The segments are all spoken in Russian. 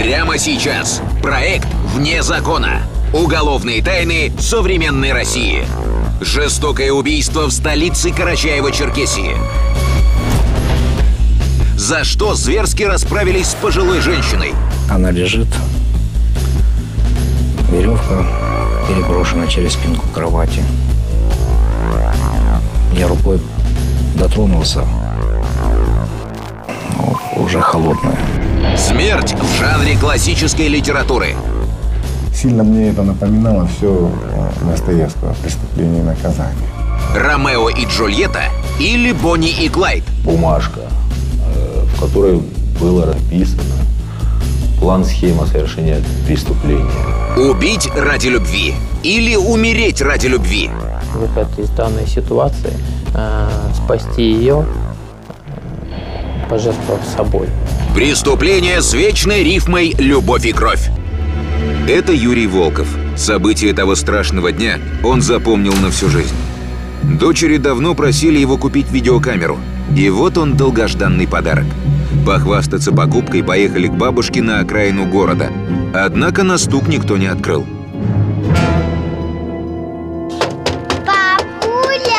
Прямо сейчас. Проект «Вне закона». Уголовные тайны современной России. Жестокое убийство в столице Карачаева-Черкесии. За что зверски расправились с пожилой женщиной? Она лежит. Веревка переброшена через спинку кровати. Я рукой дотронулся. Ну, уже холодная. Смерть в жанре классической литературы. Сильно мне это напоминало все Достоевского «Преступление и наказание». Ромео и Джульетта или Бонни и Клайд. Бумажка, э, в которой было написано план схема совершения преступления. Убить ради любви или умереть ради любви. Выход из данной ситуации, э, спасти ее, э, пожертвовав собой. Преступление с вечной рифмой «Любовь и кровь». Это Юрий Волков. События того страшного дня он запомнил на всю жизнь. Дочери давно просили его купить видеокамеру. И вот он долгожданный подарок. Похвастаться покупкой поехали к бабушке на окраину города. Однако на стук никто не открыл. Папуля!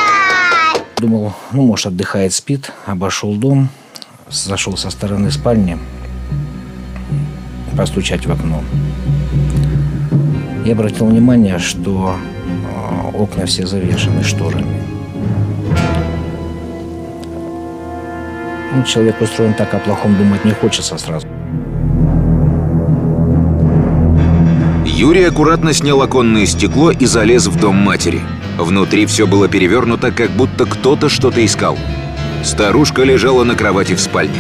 Думал, ну, может, отдыхает, спит. Обошел дом, зашел со стороны спальни, постучать в окно. Я обратил внимание, что э, окна все завешены шторами. Ну, человек устроен так, о плохом думать не хочется сразу. Юрий аккуратно снял оконное стекло и залез в дом матери. Внутри все было перевернуто, как будто кто-то что-то искал. Старушка лежала на кровати в спальне.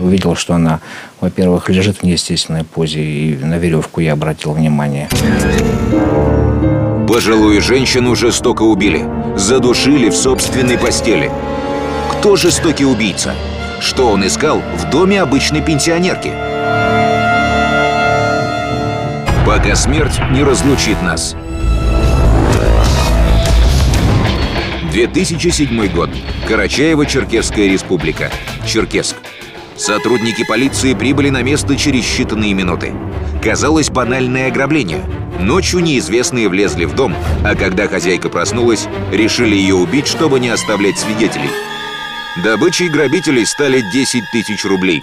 Увидел, что она, во-первых, лежит в неестественной позе, и на веревку я обратил внимание. Пожилую женщину жестоко убили. Задушили в собственной постели. Кто жестокий убийца? Что он искал в доме обычной пенсионерки? Пока смерть не разлучит нас. 2007 год. Карачаево-Черкесская республика. Черкесск. Сотрудники полиции прибыли на место через считанные минуты. Казалось банальное ограбление. Ночью неизвестные влезли в дом, а когда хозяйка проснулась, решили ее убить, чтобы не оставлять свидетелей. Добычей грабителей стали 10 тысяч рублей.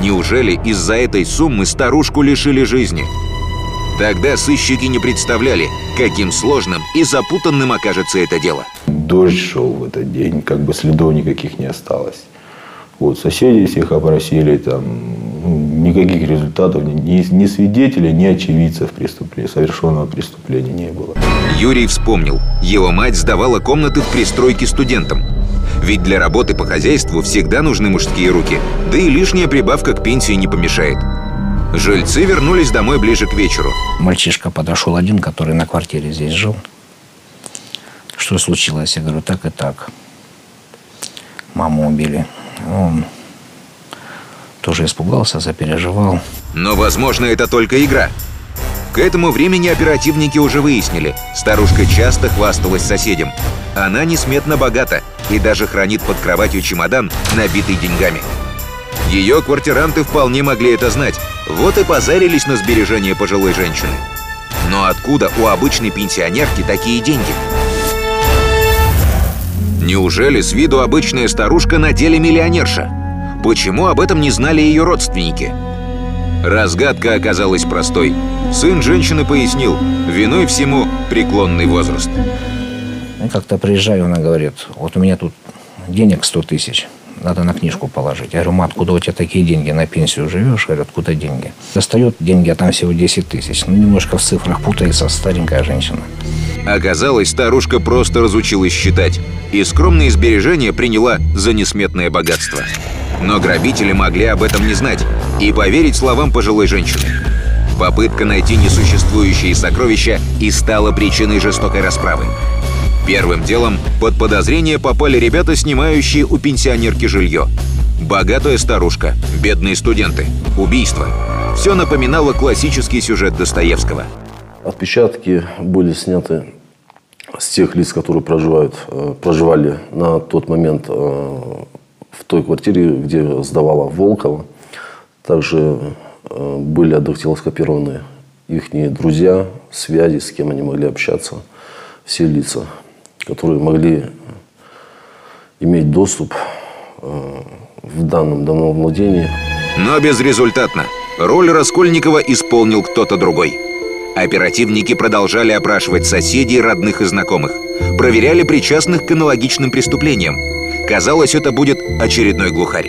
Неужели из-за этой суммы старушку лишили жизни? Тогда сыщики не представляли, каким сложным и запутанным окажется это дело. Дождь шел в этот день, как бы следов никаких не осталось. Вот, соседей всех опросили, там, ну, никаких результатов, ни, ни свидетелей, ни очевидцев преступления, совершенного преступления не было. Юрий вспомнил, его мать сдавала комнаты в пристройке студентам. Ведь для работы по хозяйству всегда нужны мужские руки, да и лишняя прибавка к пенсии не помешает. Жильцы вернулись домой ближе к вечеру. Мальчишка подошел один, который на квартире здесь жил. Что случилось? Я говорю, так и так. Маму убили. Он тоже испугался, запереживал. Но, возможно, это только игра. К этому времени оперативники уже выяснили, старушка часто хвасталась соседям. Она несметно богата и даже хранит под кроватью чемодан, набитый деньгами. Ее квартиранты вполне могли это знать, вот и позарились на сбережения пожилой женщины. Но откуда у обычной пенсионерки такие деньги? Неужели с виду обычная старушка на деле миллионерша? Почему об этом не знали ее родственники? Разгадка оказалась простой. Сын женщины пояснил, виной всему преклонный возраст. Я как-то приезжаю, она говорит, вот у меня тут денег 100 тысяч, надо на книжку положить. Я говорю, ма, откуда у тебя такие деньги? На пенсию живешь? Говорю, откуда деньги? Достает деньги, а там всего 10 тысяч. Ну, немножко в цифрах путается старенькая женщина. Оказалось, старушка просто разучилась считать и скромные сбережения приняла за несметное богатство. Но грабители могли об этом не знать и поверить словам пожилой женщины. Попытка найти несуществующие сокровища и стала причиной жестокой расправы. Первым делом под подозрение попали ребята, снимающие у пенсионерки жилье. Богатая старушка, бедные студенты, убийство. Все напоминало классический сюжет Достоевского. Отпечатки были сняты с тех лиц, которые проживают, э, проживали на тот момент э, в той квартире, где сдавала Волкова. Также э, были отдактилоскопированы их друзья, связи, с кем они могли общаться, все лица, которые могли иметь доступ в данном домовладении. Но безрезультатно. Роль Раскольникова исполнил кто-то другой. Оперативники продолжали опрашивать соседей, родных и знакомых. Проверяли причастных к аналогичным преступлениям. Казалось, это будет очередной глухарь.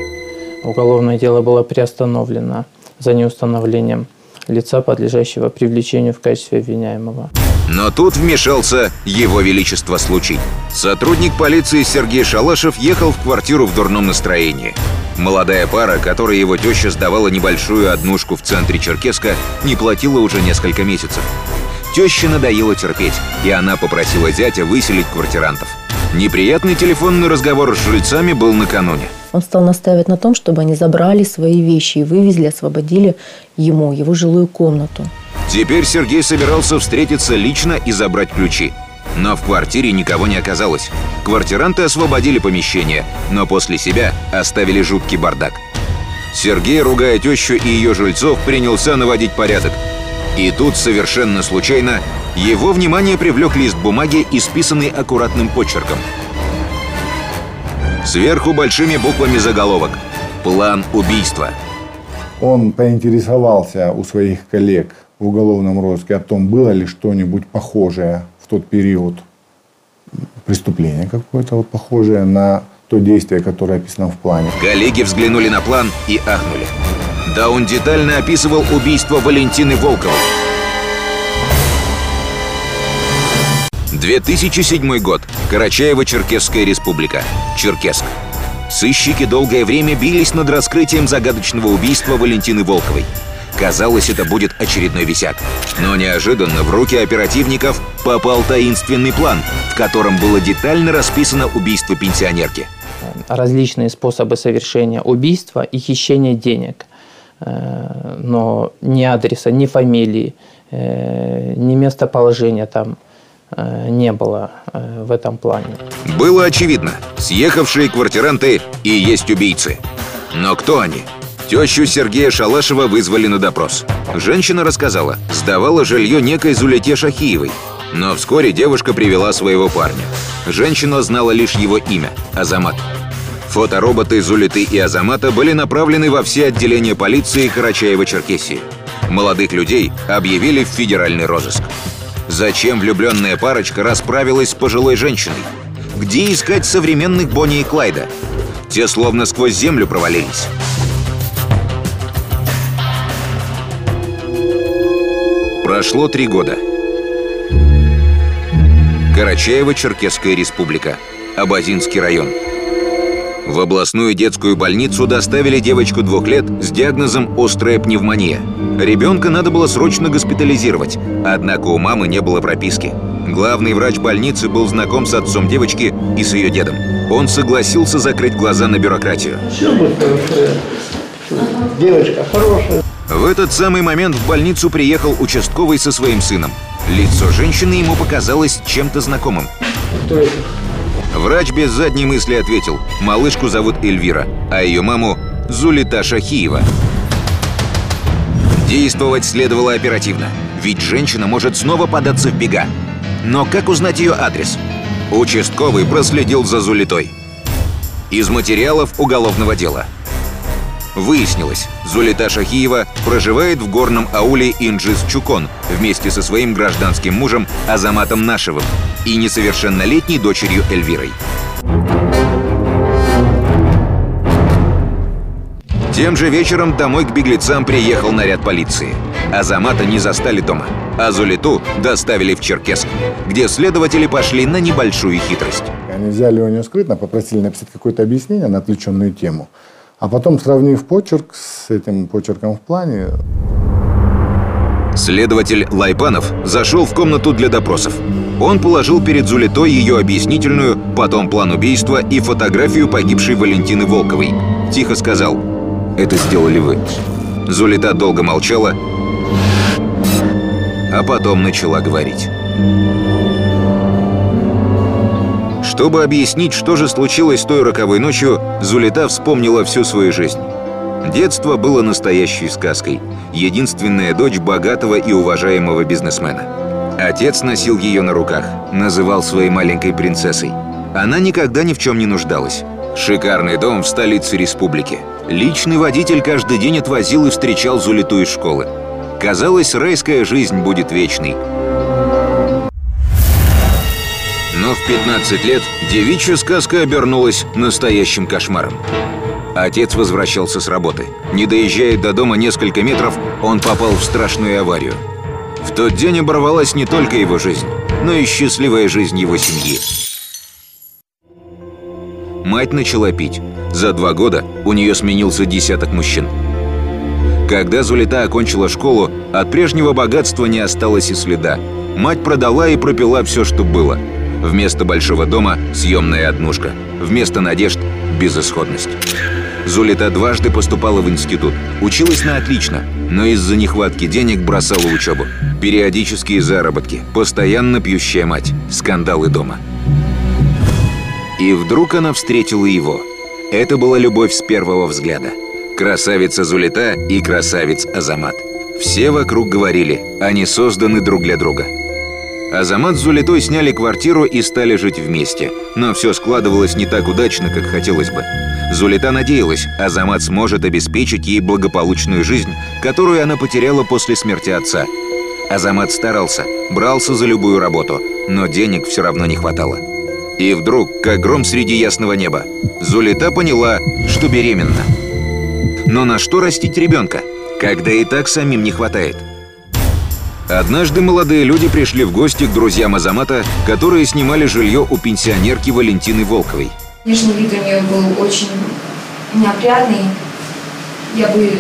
Уголовное дело было приостановлено за неустановлением лица, подлежащего привлечению в качестве обвиняемого. Но тут вмешался его величество случай. Сотрудник полиции Сергей Шалашев ехал в квартиру в дурном настроении. Молодая пара, которой его теща сдавала небольшую однушку в центре Черкеска, не платила уже несколько месяцев. Теще надоело терпеть, и она попросила зятя выселить квартирантов. Неприятный телефонный разговор с жильцами был накануне. Он стал настаивать на том, чтобы они забрали свои вещи и вывезли, освободили ему, его жилую комнату. Теперь Сергей собирался встретиться лично и забрать ключи. Но в квартире никого не оказалось. Квартиранты освободили помещение, но после себя оставили жуткий бардак. Сергей, ругая тещу и ее жильцов, принялся наводить порядок. И тут, совершенно случайно, его внимание привлек лист бумаги, исписанный аккуратным почерком. Сверху большими буквами заголовок «План убийства». Он поинтересовался у своих коллег в уголовном розыске о том, было ли что-нибудь похожее в тот период преступление какое-то вот похожее на то действие, которое описано в плане. Коллеги взглянули на план и ахнули. Да он детально описывал убийство Валентины Волковой. 2007 год. Карачаево-Черкесская республика. Черкесск. Сыщики долгое время бились над раскрытием загадочного убийства Валентины Волковой. Казалось, это будет очередной висяк. Но неожиданно в руки оперативников попал таинственный план, в котором было детально расписано убийство пенсионерки. Различные способы совершения убийства и хищения денег. Э, но ни адреса, ни фамилии, э, ни местоположения там э, не было в этом плане. Было очевидно, съехавшие квартиранты и есть убийцы. Но кто они? Тещу Сергея Шалашева вызвали на допрос. Женщина рассказала, сдавала жилье некой Зулете Шахиевой. Но вскоре девушка привела своего парня. Женщина знала лишь его имя – Азамат. Фотороботы Зулиты и Азамата были направлены во все отделения полиции Карачаева-Черкесии. Молодых людей объявили в федеральный розыск. Зачем влюбленная парочка расправилась с пожилой женщиной? Где искать современных Бонни и Клайда? Те словно сквозь землю провалились. Прошло три года. Карачаево-Черкесская республика. Абазинский район. В областную детскую больницу доставили девочку двух лет с диагнозом «острая пневмония». Ребенка надо было срочно госпитализировать, однако у мамы не было прописки. Главный врач больницы был знаком с отцом девочки и с ее дедом. Он согласился закрыть глаза на бюрократию. Все будет хорошо. Девочка хорошая. В этот самый момент в больницу приехал участковый со своим сыном. Лицо женщины ему показалось чем-то знакомым. Кто это? Врач без задней мысли ответил. Малышку зовут Эльвира, а ее маму Зулита Шахиева. Действовать следовало оперативно, ведь женщина может снова податься в бега. Но как узнать ее адрес? Участковый проследил за Зулитой. Из материалов уголовного дела – Выяснилось, Зулита Шахиева проживает в горном ауле Инджис-Чукон вместе со своим гражданским мужем Азаматом Нашевым и несовершеннолетней дочерью Эльвирой. Тем же вечером домой к беглецам приехал наряд полиции. Азамата не застали дома, а Зулиту доставили в Черкесск, где следователи пошли на небольшую хитрость. Они взяли у нее скрытно, попросили написать какое-то объяснение на отвлеченную тему – а потом, сравнив почерк с этим почерком в плане... Следователь Лайпанов зашел в комнату для допросов. Он положил перед Зулитой ее объяснительную, потом план убийства и фотографию погибшей Валентины Волковой. Тихо сказал «Это сделали вы». Зулита долго молчала, а потом начала говорить. Чтобы объяснить, что же случилось той роковой ночью, Зулита вспомнила всю свою жизнь. Детство было настоящей сказкой. Единственная дочь богатого и уважаемого бизнесмена. Отец носил ее на руках, называл своей маленькой принцессой. Она никогда ни в чем не нуждалась. Шикарный дом в столице республики. Личный водитель каждый день отвозил и встречал Зулиту из школы. Казалось, райская жизнь будет вечной. В 15 лет девичья сказка обернулась настоящим кошмаром. Отец возвращался с работы. Не доезжая до дома несколько метров, он попал в страшную аварию. В тот день оборвалась не только его жизнь, но и счастливая жизнь его семьи. Мать начала пить. За два года у нее сменился десяток мужчин. Когда Зулита окончила школу, от прежнего богатства не осталось и следа. Мать продала и пропила все, что было. Вместо большого дома – съемная однушка. Вместо надежд – безысходность. Зулита дважды поступала в институт. Училась на отлично, но из-за нехватки денег бросала учебу. Периодические заработки, постоянно пьющая мать, скандалы дома. И вдруг она встретила его. Это была любовь с первого взгляда. Красавица Зулита и красавец Азамат. Все вокруг говорили, они созданы друг для друга. Азамат с Зулитой сняли квартиру и стали жить вместе. Но все складывалось не так удачно, как хотелось бы. Зулита надеялась, Азамат сможет обеспечить ей благополучную жизнь, которую она потеряла после смерти отца. Азамат старался, брался за любую работу, но денег все равно не хватало. И вдруг, как гром среди ясного неба, Зулита поняла, что беременна. Но на что растить ребенка, когда и так самим не хватает? Однажды молодые люди пришли в гости к друзьям Азамата, которые снимали жилье у пенсионерки Валентины Волковой. Внешний вид у нее был очень неопрятный. Я бы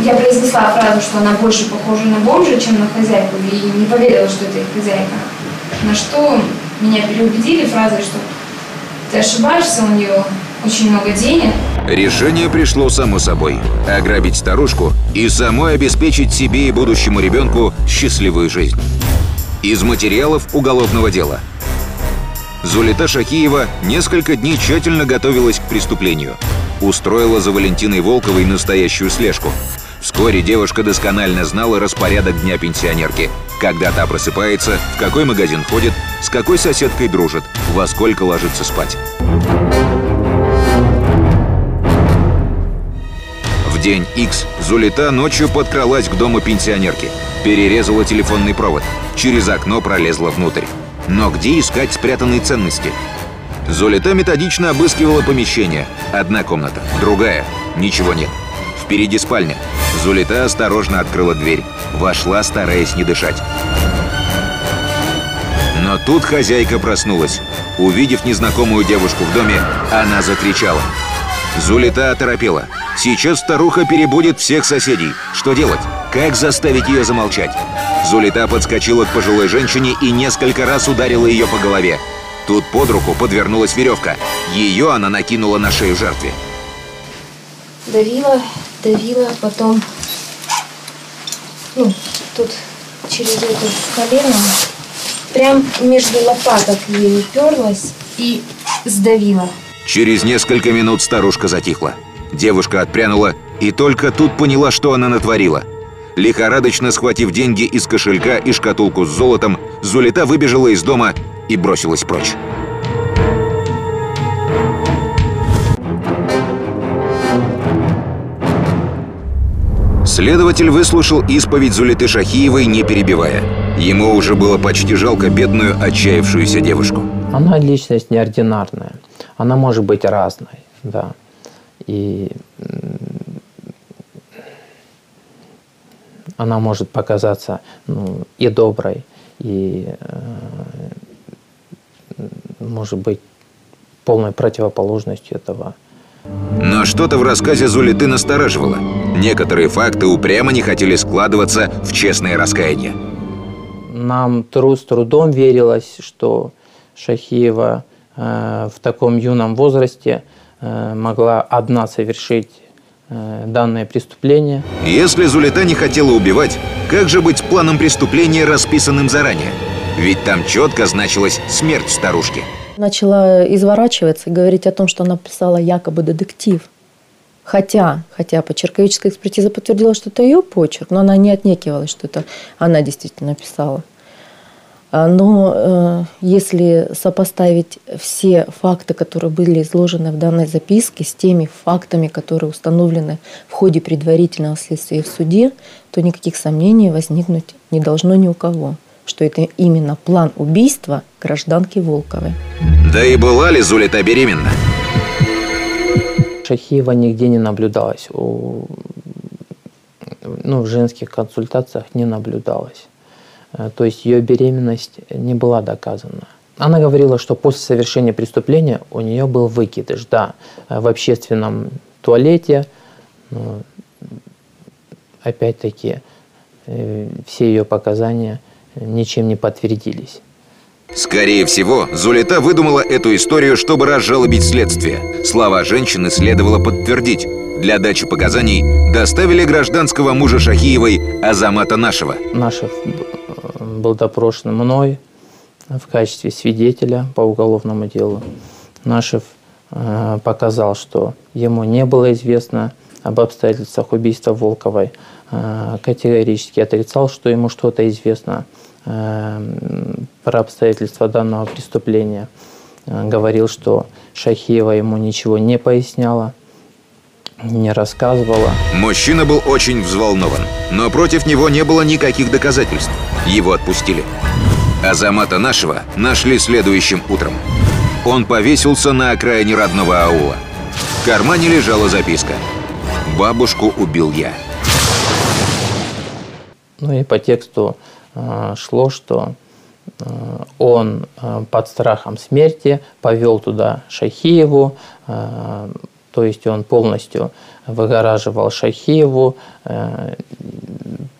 я произнесла фразу, что она больше похожа на бомжа, чем на хозяйку, и не поверила, что это их хозяйка. На что меня переубедили фразой, что ты ошибаешься, у нее очень много денег. Решение пришло само собой – ограбить старушку и самой обеспечить себе и будущему ребенку счастливую жизнь. Из материалов уголовного дела. Зулита Шахиева несколько дней тщательно готовилась к преступлению. Устроила за Валентиной Волковой настоящую слежку. Вскоре девушка досконально знала распорядок дня пенсионерки. Когда та просыпается, в какой магазин ходит, с какой соседкой дружит, во сколько ложится спать. День X Зулита ночью подкралась к дому пенсионерки. Перерезала телефонный провод. Через окно пролезла внутрь. Но где искать спрятанные ценности? Зулита методично обыскивала помещение. Одна комната, другая. Ничего нет. Впереди спальня. Зулита осторожно открыла дверь. Вошла, стараясь не дышать. Но тут хозяйка проснулась. Увидев незнакомую девушку в доме, она закричала. Зулита оторопела. Сейчас старуха перебудет всех соседей. Что делать? Как заставить ее замолчать? Зулита подскочила к пожилой женщине и несколько раз ударила ее по голове. Тут под руку подвернулась веревка. Ее она накинула на шею жертве. Давила, давила, потом, ну, тут через эту колено, прям между лопаток ей уперлась и сдавила. Через несколько минут старушка затихла. Девушка отпрянула и только тут поняла, что она натворила. Лихорадочно схватив деньги из кошелька и шкатулку с золотом, Зулита выбежала из дома и бросилась прочь. Следователь выслушал исповедь Зулиты Шахиевой, не перебивая. Ему уже было почти жалко бедную, отчаявшуюся девушку. Она личность неординарная. Она может быть разной, да. И она может показаться ну, и доброй, и э, может быть полной противоположностью этого. Но что-то в рассказе Зулиты настораживало. Некоторые факты упрямо не хотели складываться в честное раскаяние. Нам тру с трудом верилось, что Шахиева э, в таком юном возрасте могла одна совершить э, данное преступление. Если Зулита не хотела убивать, как же быть с планом преступления, расписанным заранее? Ведь там четко значилась смерть старушки. Начала изворачиваться и говорить о том, что она писала якобы детектив. Хотя, хотя почерковическая экспертиза подтвердила, что это ее почерк, но она не отнекивалась, что это она действительно писала. А, Но э, если сопоставить все факты, которые были изложены в данной записке, с теми фактами, которые установлены в ходе предварительного следствия в суде, то никаких сомнений возникнуть не должно ни у кого, что это именно план убийства гражданки Волковой. Да и была ли Зулита беременна? Шахиева нигде не наблюдалось. У, ну, в женских консультациях не наблюдалось. Э, То есть ее беременность не была доказана. Она говорила, что после совершения преступления у нее был выкидыш, да, э, в общественном туалете. Но, опять-таки, э, все ее показания ничем не подтвердились. Скорее всего, Зулита выдумала эту историю, чтобы разжалобить следствие. Слова женщины следовало подтвердить. Для дачи показаний доставили гражданского мужа Шахиевой Азамата Нашева. Нашев э, был допрошен мной в качестве свидетеля по уголовному делу. Нашев э, показал, что ему не было известно об обстоятельствах убийства Волковой. Э, Категорически отрицал, что ему что-то известно про обстоятельства данного преступления. Говорил, что Шахиева ему ничего не поясняла, не рассказывала. Мужчина был очень взволнован, но против него не было никаких доказательств. Его отпустили. Азамата нашего нашли следующим утром. Он повесился на окраине родного аула. В кармане лежала записка. «Бабушку убил я». Ну и по тексту э, шло, что э, он э, под страхом смерти повел туда Шахиеву, э, то есть он полностью выгораживал Шахиеву, э,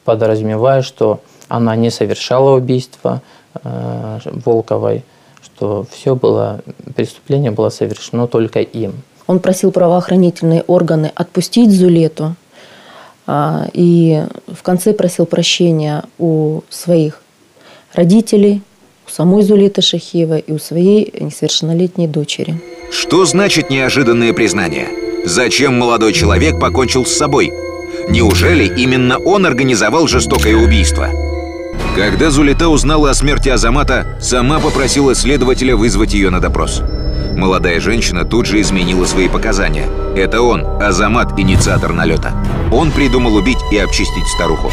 подразумевая, что она не совершала убийство э, Волковой, что все было, преступление было совершено только им. Он просил правоохранительные органы отпустить Зулету а, и в конце просил прощения у своих родителей, у самой Зулеты Шахиевой и у своей несовершеннолетней дочери. Что значит неожиданное признание? Зачем молодой человек покончил с собой? Неужели именно он организовал жестокое убийство? Когда Зулита узнала о смерти Азамата, сама попросила следователя вызвать ее на допрос. Молодая женщина тут же изменила свои показания. Это он, Азамат, инициатор налета. Он придумал убить и обчистить старуху.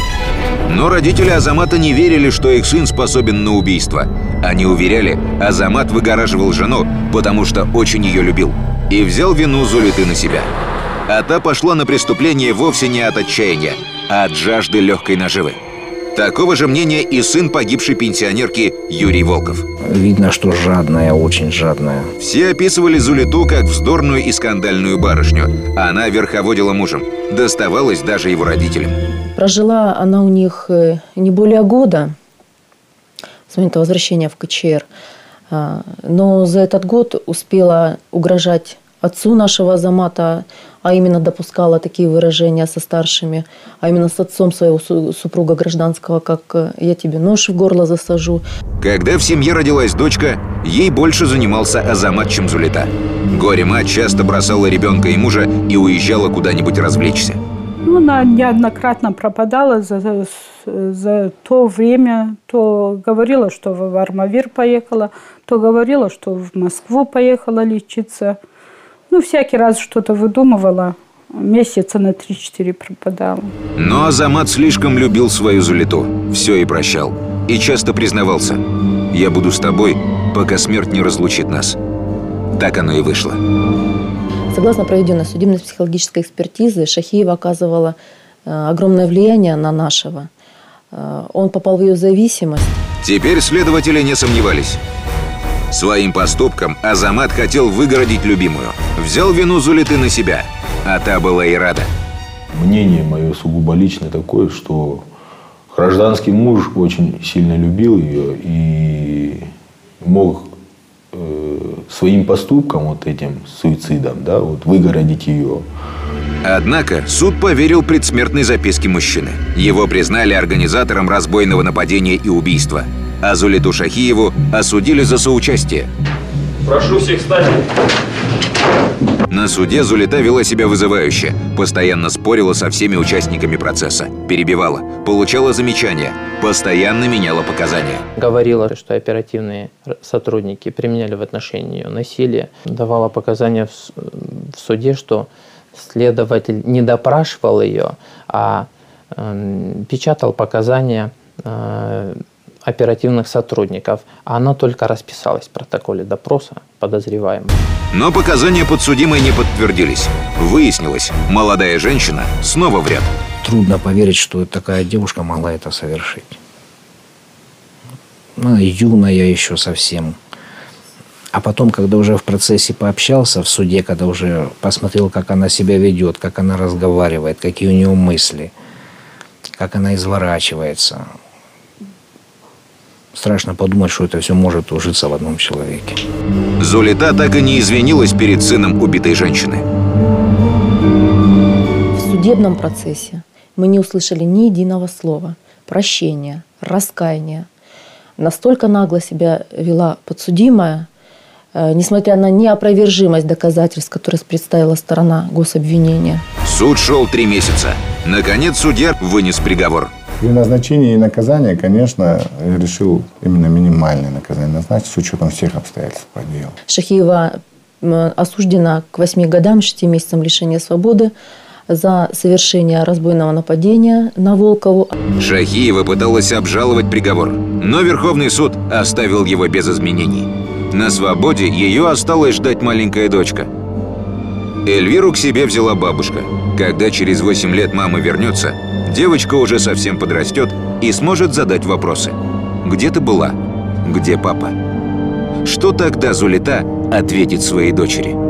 Но родители Азамата не верили, что их сын способен на убийство. Они уверяли, Азамат выгораживал жену, потому что очень ее любил. И взял вину Зулиты на себя. А та пошла на преступление вовсе не от отчаяния, а от жажды легкой наживы. Такого же мнения и сын погибшей пенсионерки Юрий Волков. Видно, что жадная, очень жадная. Все описывали Зулиту как вздорную и скандальную барышню. Она верховодила мужем. Доставалось даже его родителям. Прожила она у них э, не более года с момента возвращения в КЧР. А, Но за этот год успела угрожать отцу нашего Азамата, а именно допускала такие выражения со старшими, а именно с отцом своего су- супруга гражданского, как э, «я тебе нож в горло засажу». Когда в семье родилась дочка, ей больше занимался Азамат, чем Зулита. Горе-мать часто бросала ребенка и мужа и уезжала куда-нибудь развлечься. Ну, она неоднократно пропадала за, за то время. То говорила, что в Армавир поехала, то говорила, что в Москву поехала лечиться. Ну, всякий раз что-то выдумывала. Месяца на 3-4 пропадала. Но Азамат слишком любил свою Зулиту. Все и прощал. И часто признавался. «Я буду с тобой, пока смерть не разлучит нас». Так оно и вышло. Согласно проведенной судебно-психологической экспертизы, Шахиева оказывала э, огромное влияние на нашего. Э, Он попал в ее зависимость. Теперь следователи не сомневались. Своим поступком Азамат хотел выгородить любимую. Взял вину Зулиты на себя. А та была и рада. Мнение мое сугубо личное такое, что гражданский муж очень сильно любил ее и мог э, своим поступком, вот этим суицидом, да, вот выгородить ее. Однако суд поверил предсмертной записке мужчины. Его признали организатором разбойного нападения и убийства. А Зулиту Шахиеву осудили за соучастие. Прошу всех встать. На суде Зулита вела себя вызывающе, постоянно спорила со всеми участниками процесса, перебивала, получала замечания, постоянно меняла показания. Говорила, что оперативные сотрудники применяли в отношении нее насилие. Давала показания в, в суде, что следователь не допрашивал ее, а э, печатал показания э, оперативных сотрудников, а она только расписалась в протоколе допроса подозреваемого. Но показания подсудимой не подтвердились. Выяснилось, молодая женщина снова вряд. Трудно поверить, что такая девушка могла это совершить. Ну, юная еще совсем. А потом, когда уже в процессе пообщался в суде, когда уже посмотрел, как она себя ведет, как она разговаривает, какие у нее мысли, как она изворачивается, страшно подумать, что это все может ужиться в одном человеке. Зулита так и не извинилась перед сыном убитой женщины. В судебном процессе мы не услышали ни единого слова прощения, раскаяния. Настолько нагло себя вела подсудимая, э, несмотря на неопровержимость доказательств, которые представила сторона гособвинения. Суд шел три месяца. Наконец судья вынес приговор. При назначении наказания, конечно, я решил именно минимальное наказание назначить с учетом всех обстоятельств по делу. Шахиева осуждена к 8 годам 6 месяцам лишения свободы за совершение разбойного нападения на Волкову. Шахиева пыталась обжаловать приговор, но Верховный суд оставил его без изменений. На свободе ее осталось ждать маленькая дочка. Эльвиру к себе взяла бабушка. Когда через 8 лет мама вернется, девочка уже совсем подрастет и сможет задать вопросы. Где ты была? Где папа? Что тогда Зулита ответит своей дочери?